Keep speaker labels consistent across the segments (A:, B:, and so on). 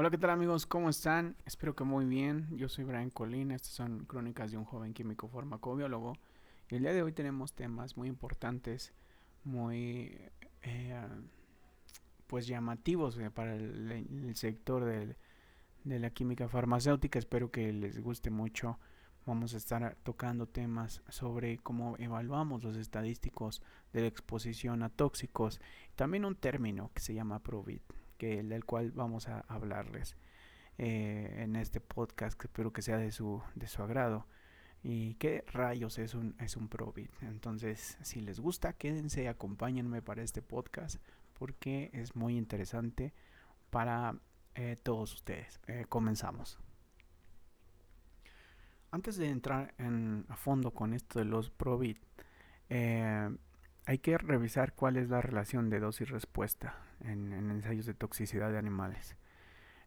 A: Hola, ¿qué tal amigos? ¿Cómo están? Espero que muy bien. Yo soy Brian Colina. Estas son crónicas de un joven químico farmacobiólogo. Y el día de hoy tenemos temas muy importantes, muy eh, pues llamativos eh, para el, sector de la química farmacéutica. Espero que les guste mucho. Vamos a estar tocando temas sobre cómo evaluamos los estadísticos de la exposición a tóxicos. También un término que se llama PROVIT que, del cual vamos a hablarles eh, en este podcast, que espero que sea de su, de su agrado. ¿Y qué rayos es un, es un Probit? Entonces, si les gusta, quédense acompáñenme para este podcast porque es muy interesante para eh, todos ustedes. Eh, comenzamos. Antes de entrar en, a fondo con esto de los Probit, hay que revisar cuál es la relación de dosis-respuesta en, ensayos de toxicidad de animales.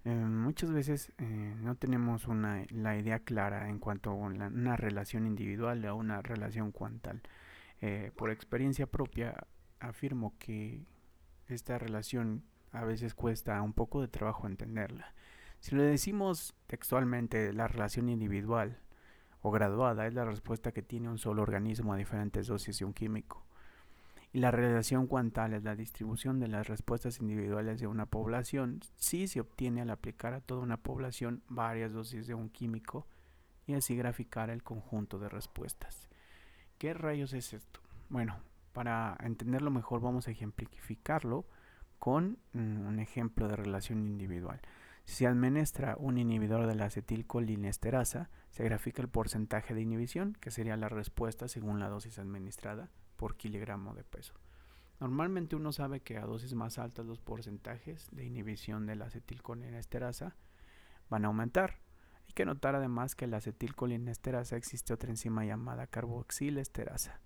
A: Eh, muchas veces eh, no tenemos una, la idea clara en cuanto a una, relación individual o una relación cuantal. Eh, por experiencia propia afirmo que esta relación a veces cuesta un poco de trabajo entenderla. Si le decimos textualmente la relación individual o graduada es la respuesta que tiene un solo organismo a diferentes dosis de un químico. Y la relación cuantal es la distribución de las respuestas individuales de una población si se obtiene al aplicar a toda una población varias dosis de un químico y así graficar el conjunto de respuestas. ¿Qué rayos es esto? Bueno, para entenderlo mejor vamos a ejemplificarlo con mm, un ejemplo de relación individual. Si se administra un inhibidor de la acetilcolinesterasa, se grafica el porcentaje de inhibición, que sería la respuesta según la dosis administrada, por kilogramo de peso. Normalmente uno sabe que a dosis más altas los porcentajes de inhibición de la acetilcolinesterasa van a aumentar. Hay que notar además que la acetilcolinesterasa existe otra enzima llamada carboxilesterasa,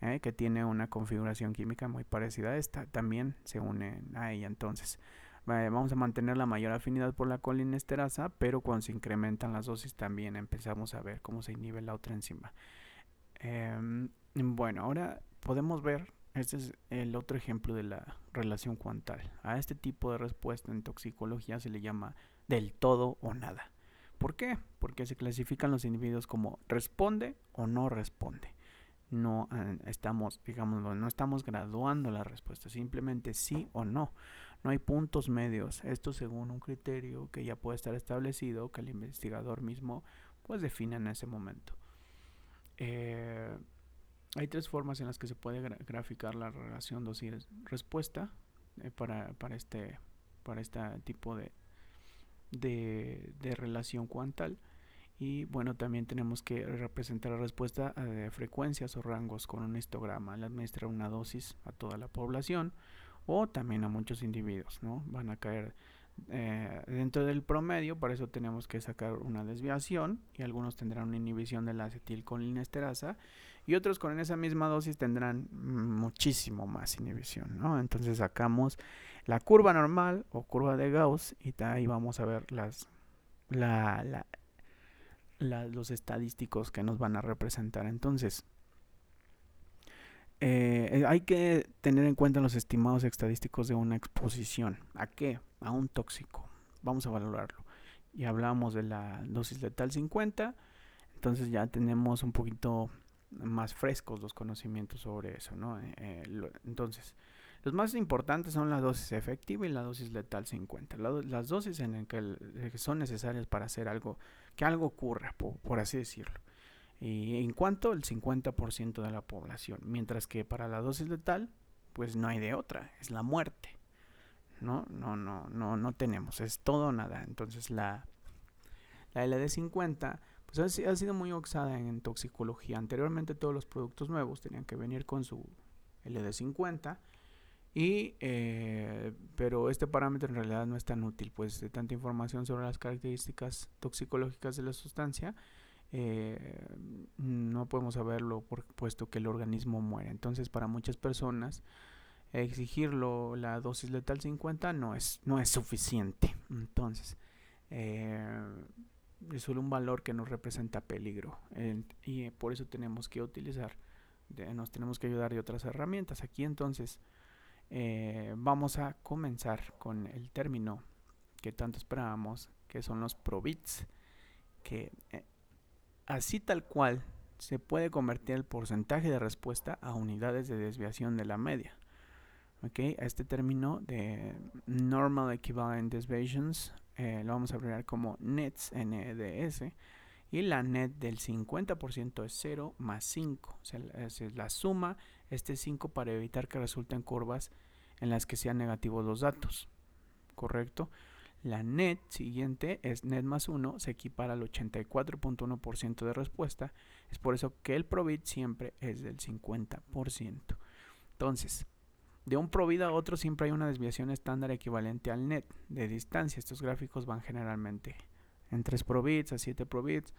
A: ¿eh? que tiene una configuración química muy parecida a esta. También se une a ella. Entonces, vamos a mantener la mayor afinidad por la colinesterasa, pero cuando se incrementan las dosis también empezamos a ver cómo se inhibe la otra enzima. Em, bueno, ahora podemos ver, este es el otro ejemplo de la relación cuantal. A este tipo de respuesta en toxicología se le llama del todo o nada. ¿Por qué? Porque se clasifican los individuos como responde o no responde. No eh, estamos, digámoslo, no estamos graduando la respuesta, simplemente sí o no. No hay puntos medios. Esto según un criterio que ya puede estar establecido, que el investigador mismo pues define en ese momento. Eh, hay tres formas en las que se puede graficar la relación dosis-respuesta eh, para, para, este, para este tipo de, de, relación cuantal. Y bueno, también tenemos que representar la respuesta de frecuencias o rangos con un histograma. Al administrar una dosis a toda la población o también a muchos individuos, ¿no? Van a caer eh, dentro del promedio, para eso tenemos que sacar una desviación y algunos tendrán una inhibición de la acetilcolinesterasa y otros con esa misma dosis tendrán muchísimo más inhibición, ¿no? Entonces sacamos la curva normal o curva de Gauss y ahí vamos a ver las, la, los estadísticos que nos van a representar. Entonces, eh, hay que tener en cuenta los estimados estadísticos de una exposición. ¿A qué? A un tóxico. Vamos a valorarlo. Y hablamos de la dosis letal 50. Entonces ya tenemos un poquito más frescos los conocimientos sobre eso, ¿no? Eh, eh, entonces, los más importantes son la dosis efectiva y la dosis letal 50. las dosis en que, son necesarias para hacer algo, que algo ocurra, por así decirlo. Y en cuanto el 50% de la población, mientras que para la dosis letal, pues no hay de otra, es la muerte. No, no, no, no, no tenemos, es todo o nada. Entonces la, la LD50 pues ha, sido muy oxada en, toxicología. Anteriormente todos los productos nuevos tenían que venir con su LD50 y eh, pero este parámetro en realidad no es tan útil, pues de tanta información sobre las características toxicológicas de la sustancia eh, no podemos saberlo puesto que el organismo muere. Entonces, para muchas personas, exigirlo la dosis letal 50 no es, no es suficiente. Entonces, eh, es solo un valor que nos representa peligro. y por eso tenemos que utilizar, nos tenemos que ayudar de otras herramientas. Aquí entonces, eh, vamos a comenzar con el término que tanto esperábamos, que son los probits, que eh, así tal cual se puede convertir el porcentaje de respuesta a unidades de desviación de la media. Okay, a este término de Normal Equivalent Deviations eh, lo vamos a abreviar como NETS, NDS, y la net del 50% es 0 más 5. O sea, es la suma, este 5 para evitar que resulten curvas en las que sean negativos los datos. ¿Correcto? La net siguiente es net más 1, se equipara al 84.1% de respuesta. Es por eso que el probit siempre es del 50%. Entonces, de un probit a otro siempre hay una desviación estándar equivalente al net de distancia. Estos gráficos van generalmente en 3 probits a 7 probits.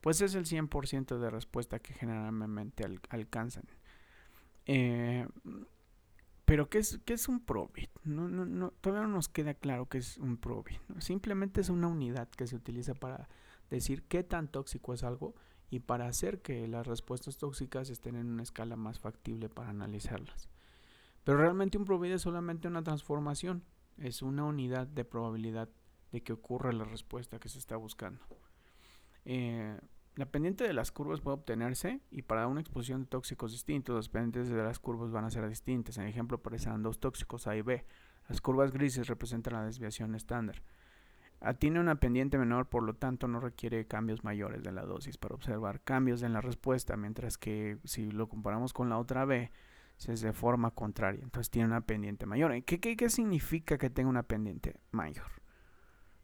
A: Pues es el 100% de respuesta que generalmente alcanzan. Eh, pero ¿qué es, qué es un probit? No, no, no, todavía no nos queda claro qué es un probit. Simplemente es una unidad que se utiliza para decir qué tan tóxico es algo y para hacer que las respuestas tóxicas estén en una escala más factible para analizarlas. Pero realmente un probit es solamente una transformación, es una unidad de probabilidad de que ocurra la respuesta que se está buscando. Eh, la pendiente de las curvas puede obtenerse y para una exposición de tóxicos distintos, las pendientes de las curvas van a ser distintas. En ejemplo aparecen dos tóxicos A y B. Las curvas grises representan la desviación estándar. A tiene una pendiente menor, por lo tanto no requiere cambios mayores de la dosis para observar cambios en la respuesta, mientras que si lo comparamos con la otra B, es de forma contraria. Entonces tiene una pendiente mayor. ¿Qué, qué, qué significa que tenga una pendiente mayor?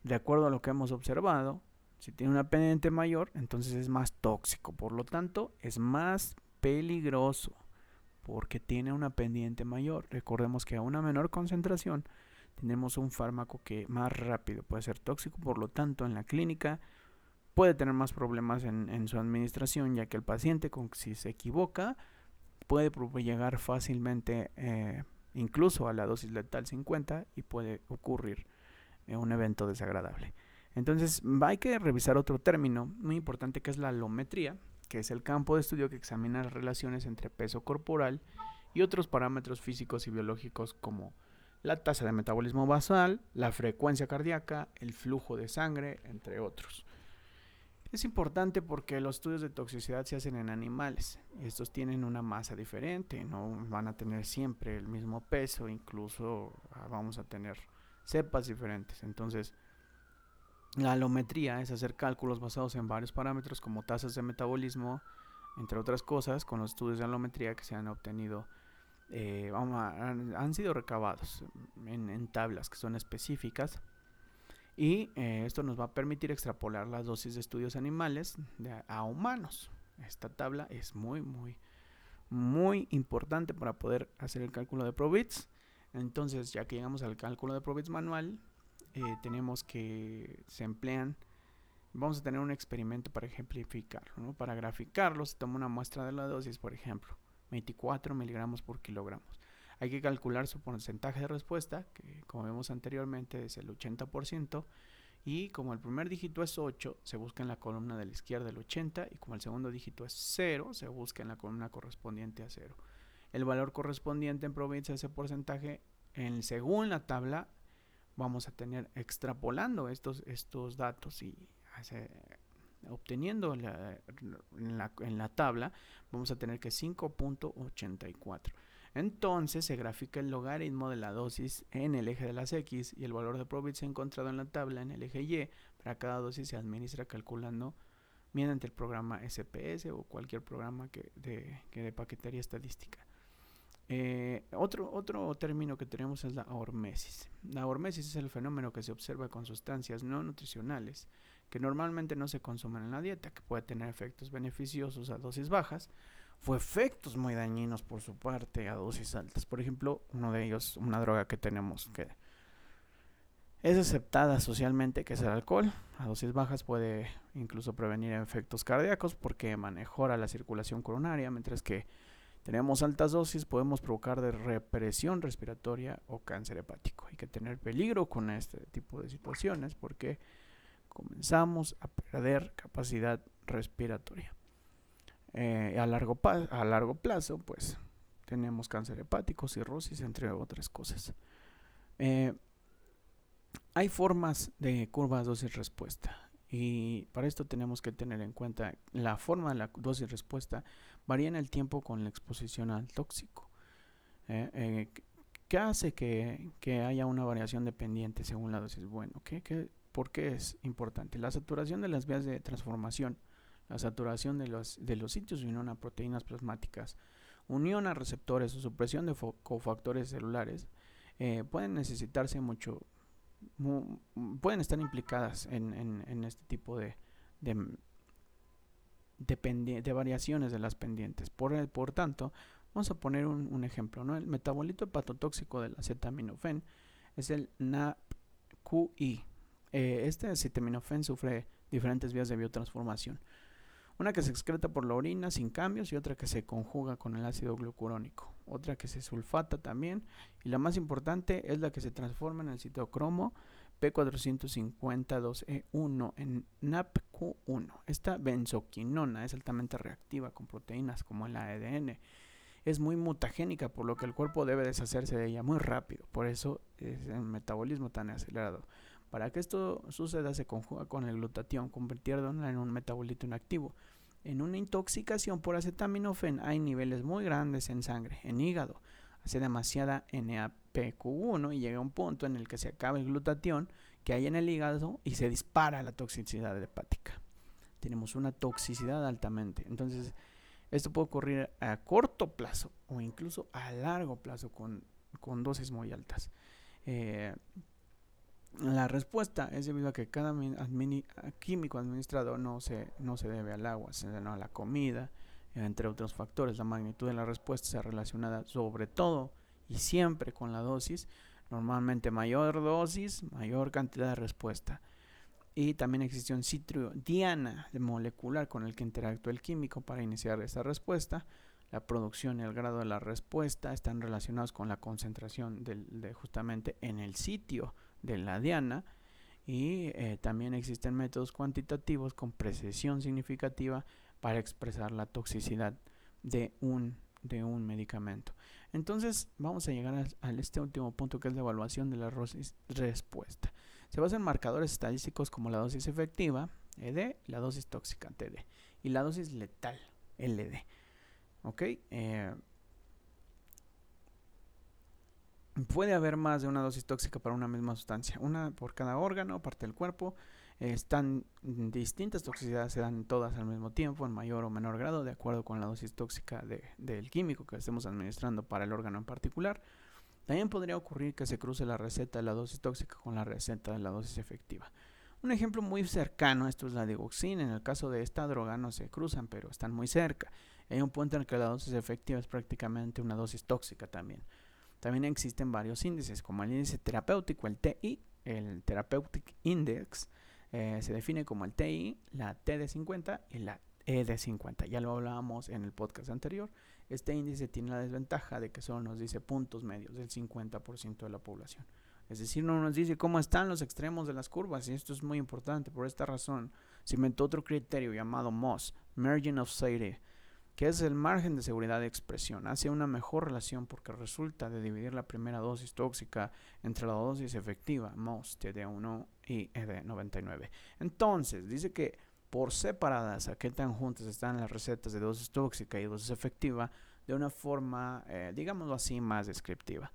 A: De acuerdo a lo que hemos observado, si tiene una pendiente mayor, entonces es más tóxico. Por lo tanto, es más peligroso porque tiene una pendiente mayor. Recordemos que a una menor concentración tenemos un fármaco que más rápido puede ser tóxico. Por lo tanto, en la clínica puede tener más problemas en, su administración, ya que el paciente, con, si se equivoca, puede llegar fácilmente eh, incluso a la dosis letal 50 y puede ocurrir eh, un evento desagradable. Entonces, hay que revisar otro término muy importante que es la alometría, que es el campo de estudio que examina las relaciones entre peso corporal y otros parámetros físicos y biológicos como la tasa de metabolismo basal, la frecuencia cardíaca, el flujo de sangre, entre otros. Es importante porque los estudios de toxicidad se hacen en animales y estos tienen una masa diferente, no van a tener siempre el mismo peso, incluso ah, vamos a tener cepas diferentes. Entonces, la alometría es hacer cálculos basados en varios parámetros como tasas de metabolismo, entre otras cosas, con los estudios de alometría que se han obtenido, eh, han, sido recabados en, tablas que son específicas. Y eh, esto nos va a permitir extrapolar las dosis de estudios animales a humanos. Esta tabla es muy, muy, muy importante para poder hacer el cálculo de probits. Entonces, ya que llegamos al cálculo de probits manual, eh, tenemos que se emplean vamos a tener un experimento para ejemplificarlo para graficarlo se toma una muestra de la dosis por ejemplo 24 miligramos por kilogramos hay que calcular su porcentaje de respuesta que como vemos anteriormente es el 80% y como el primer dígito es 8 se busca en la columna de la izquierda el 80 y como el segundo dígito es 0 se busca en la columna correspondiente a 0 el valor correspondiente en provincia de ese porcentaje en, según la tabla vamos a tener extrapolando estos, estos datos y obteniendo en, la, en, la, tabla, vamos a tener que 5.84. Entonces se grafica el logaritmo de la dosis en el eje de las X y el valor de probit encontrado en la tabla en el eje Y. Para cada dosis se administra calculando mediante el programa SPS o cualquier programa que de, que de paquetería estadística. Eh, otro, otro término que tenemos es la hormesis. La hormesis es el fenómeno que se observa con sustancias no nutricionales que normalmente no se consumen en la dieta, que puede tener efectos beneficiosos a dosis bajas o efectos muy dañinos por su parte a dosis altas. Por ejemplo, uno de ellos, una droga que tenemos que es aceptada socialmente, que es el alcohol. A dosis bajas puede incluso prevenir efectos cardíacos porque mejora la circulación coronaria, mientras que tenemos altas dosis, podemos provocar de represión respiratoria o cáncer hepático. Hay que tener peligro con este tipo de situaciones porque comenzamos a perder capacidad respiratoria. Eh, a, largo a largo plazo, pues tenemos cáncer hepático, cirrosis, entre otras cosas. Eh, hay formas de curva dosis-respuesta. Y para esto tenemos que tener en cuenta la forma de la dosis respuesta varía en el tiempo con la exposición al tóxico. Eh, ¿Qué hace que, haya una variación dependiente según la dosis? Bueno, ¿qué, por qué es importante? La saturación de las vías de transformación, la saturación de los, de los sitios de unión a proteínas plasmáticas, unión a receptores o supresión de cofactores celulares, eh, pueden necesitarse mucho, pueden estar implicadas en, este tipo de, de, de, variaciones de las pendientes. Por, por tanto, vamos a poner un, ejemplo. ¿no? El metabolito hepatotóxico del acetaminofén es el NAPQI. Eh, este acetaminofén sufre diferentes vías de biotransformación. Una que se excreta por la orina sin cambios y otra que se conjuga con el ácido glucurónico. Otra que se sulfata también. Y la más importante es la que se transforma en el citocromo P452E1 en NAPQ1. Esta benzoquinona es altamente reactiva con proteínas como el ADN. Es muy mutagénica, por lo que el cuerpo debe deshacerse de ella muy rápido. Por eso es el metabolismo tan acelerado. Para que esto suceda se conjuga con el glutatión, convirtiéndola en un metabolito inactivo. En una intoxicación por acetaminofén hay niveles muy grandes en sangre, en hígado. Hace demasiada NAPQ1 y llega a un punto en el que se acaba el glutatión que hay en el hígado y se dispara la toxicidad hepática. Tenemos una toxicidad altamente. Entonces, esto puede ocurrir a corto plazo o incluso a largo plazo con, dosis muy altas. Eh, la respuesta es debido a que cada químico administrado no se, no se debe al agua, sino a la comida, entre otros factores. La magnitud de la respuesta está relacionada sobre todo y siempre con la dosis. Normalmente mayor dosis, mayor cantidad de respuesta. Y también existe un sitio diana molecular con el que interactúa el químico para iniciar esta respuesta. La producción y el grado de la respuesta están relacionados con la concentración de justamente en el sitio de la diana y eh, también existen métodos cuantitativos con precisión significativa para expresar la toxicidad de un, de un medicamento. Entonces vamos a llegar a, este último punto que es la evaluación de la respuesta. Se basa en marcadores estadísticos como la dosis efectiva, ED, la dosis tóxica, TD, y la dosis letal, LD. ¿Ok? Eh, puede haber más de una dosis tóxica para una misma sustancia, una por cada órgano, parte del cuerpo. están distintas toxicidades, se dan todas al mismo tiempo, en mayor o menor grado, de acuerdo con la dosis tóxica del químico que estemos administrando para el órgano en particular. También podría ocurrir que se cruce la receta de la dosis tóxica con la receta de la dosis efectiva. Un ejemplo muy cercano, esto es la digoxina. En el caso de esta droga no se cruzan, pero están muy cerca. Hay un punto en el que la dosis efectiva es prácticamente una dosis tóxica también. También existen varios índices, como el índice terapéutico, el TI, el Therapeutic Index, eh, se define como el TI, la TD50 y la ED50. Ya lo hablábamos en el podcast anterior. Este índice tiene la desventaja de que solo nos dice puntos medios del 50% de la población. Es decir, no nos dice cómo están los extremos de las curvas y esto es muy importante. Por esta razón, se inventó otro criterio llamado MOS, Margin of Safety, que es el margen de seguridad de expresión. Hace una mejor relación porque resulta de dividir la primera dosis tóxica entre la dosis efectiva, MOS, TD1 y ED99. Entonces, dice que por separadas, a qué tan juntas están las recetas de dosis tóxica y dosis efectiva de una forma, eh, digámoslo así, más descriptiva.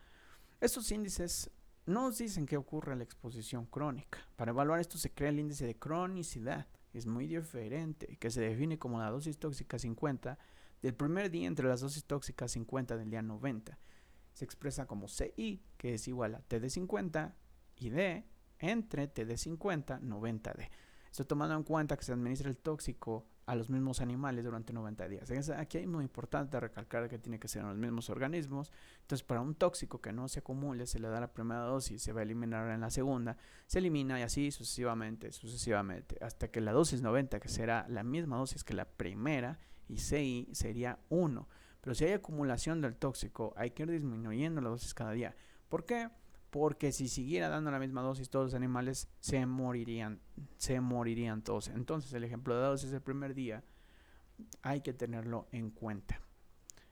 A: Estos índices nos dicen qué ocurre a la exposición crónica. Para evaluar esto se crea el índice de cronicidad es muy diferente, que se define como la dosis tóxica 50 del primer día entre las dosis tóxicas 50 del día 90. Se expresa como CI, que es igual a TD50 y D entre TD50 90D. Esto tomando en cuenta que se administra el tóxico a los mismos animales durante 90 días. Aquí es muy importante recalcar que tiene que ser en los mismos organismos. Entonces, para un tóxico que no se acumule, se le da la primera dosis, se va a eliminar en la segunda, se elimina y así sucesivamente, sucesivamente, hasta que la dosis 90, que será la misma dosis que la primera, y CI sería 1. Pero si hay acumulación del tóxico, hay que ir disminuyendo la dosis cada día. ¿Por qué? Porque si siguiera dando la misma dosis todos los animales se morirían, se morirían todos. Entonces el ejemplo de dosis del primer día hay que tenerlo en cuenta.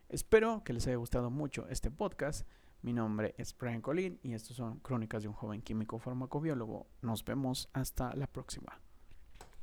A: Espero que les haya gustado mucho este podcast. Mi nombre es Brian Colín y estos son Crónicas de un joven químico farmacobiólogo. Nos vemos hasta la próxima.